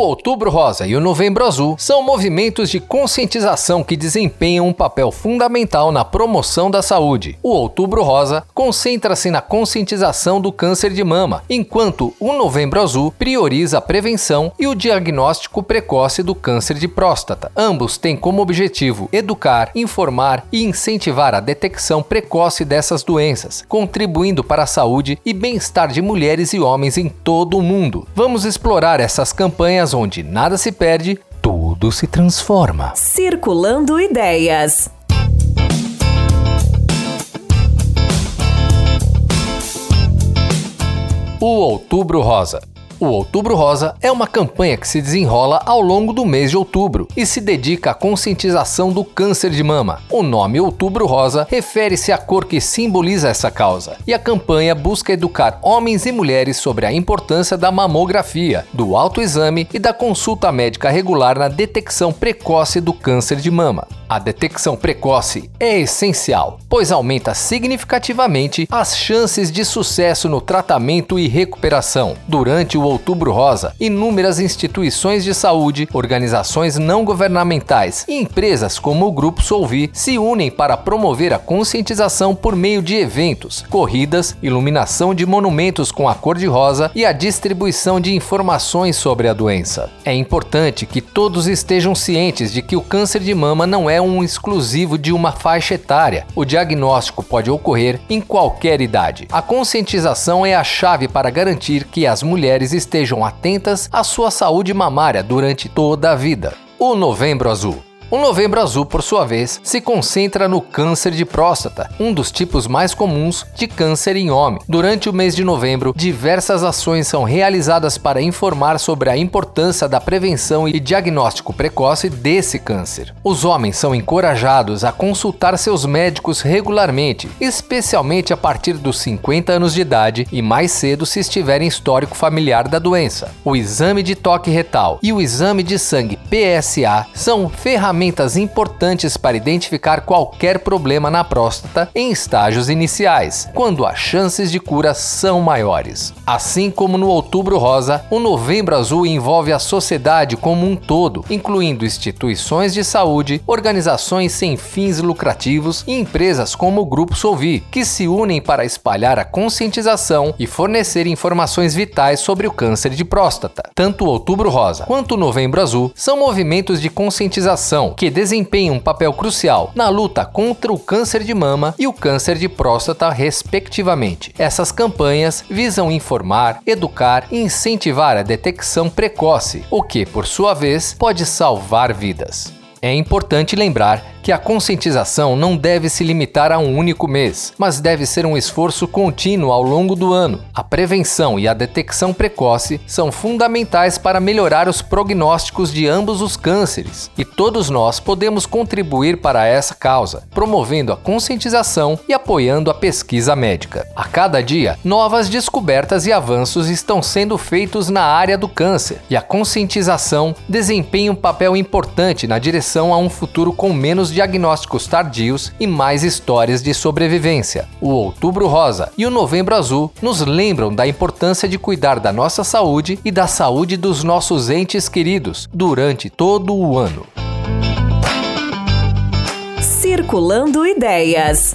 Outubro Rosa e o Novembro Azul são movimentos de conscientização que desempenham um papel fundamental na promoção da saúde. O Outubro Rosa concentra-se na conscientização do câncer de mama, enquanto o Novembro Azul prioriza a prevenção e o diagnóstico precoce do câncer de próstata. Ambos têm como objetivo educar, informar e incentivar a detecção precoce dessas doenças, contribuindo para a saúde e bem-estar de mulheres e homens em todo o mundo. Vamos explorar essas campanhas onde nada se perde, tudo se transforma. Circulando Ideias. O Outubro Rosa. O Outubro Rosa é uma campanha que se desenrola ao longo do mês de outubro e se dedica à conscientização do câncer de mama. O nome Outubro Rosa refere-se à cor que simboliza essa causa, e a campanha busca educar homens e mulheres sobre a importância da mamografia, do autoexame e da consulta médica regular na detecção precoce do câncer de mama. A detecção precoce é essencial, pois aumenta significativamente as chances de sucesso no tratamento e recuperação. Durante o Outubro Rosa, inúmeras instituições de saúde, organizações não governamentais e empresas como o Grupo Solvi se unem para promover a conscientização por meio de eventos, corridas, iluminação de monumentos com a cor de rosa e a distribuição de informações sobre a doença. É importante que todos estejam cientes de que o câncer de mama não é um exclusivo de uma faixa etária. O diagnóstico pode ocorrer em qualquer idade. A conscientização é a chave para garantir que as mulheres estejam atentas à sua saúde mamária durante toda a vida. O Novembro Azul. O Novembro Azul, por sua vez, se concentra no câncer de próstata, um dos tipos mais comuns de câncer em homem. Durante o mês de novembro, diversas ações são realizadas para informar sobre a importância da prevenção e diagnóstico precoce desse câncer. Os homens são encorajados a consultar seus médicos regularmente, especialmente a partir dos 50 anos de idade e mais cedo se estiverem histórico familiar da doença. O exame de toque retal e o exame de sangue PSA são ferramentas ferramentas importantes para identificar qualquer problema na próstata em estágios iniciais, quando as chances de cura são maiores. Assim como no Outubro Rosa, o Novembro Azul envolve a sociedade como um todo, incluindo instituições de saúde, organizações sem fins lucrativos e empresas como o Grupo Solvi, que se unem para espalhar a conscientização e fornecer informações vitais sobre o câncer de próstata. Tanto o Outubro Rosa quanto o Novembro Azul são movimentos de conscientização que desempenham um papel crucial na luta contra o câncer de mama e o câncer de próstata, respectivamente. Essas campanhas visam informar, educar e incentivar a detecção precoce, o que, por sua vez, pode salvar vidas. É importante lembrar que a conscientização não deve se limitar a um único mês, mas deve ser um esforço contínuo ao longo do ano. A prevenção e a detecção precoce são fundamentais para melhorar os prognósticos de ambos os cânceres, e todos nós podemos contribuir para essa causa, promovendo a conscientização e apoiando a pesquisa médica. A cada dia, novas descobertas e avanços estão sendo feitos na área do câncer, e a conscientização desempenha um papel importante na direção a um futuro com menos diagnósticos tardios e mais histórias de sobrevivência. O Outubro Rosa e o Novembro Azul nos lembram da importância de cuidar da nossa saúde e da saúde dos nossos entes queridos durante todo o ano. Circulando Ideias.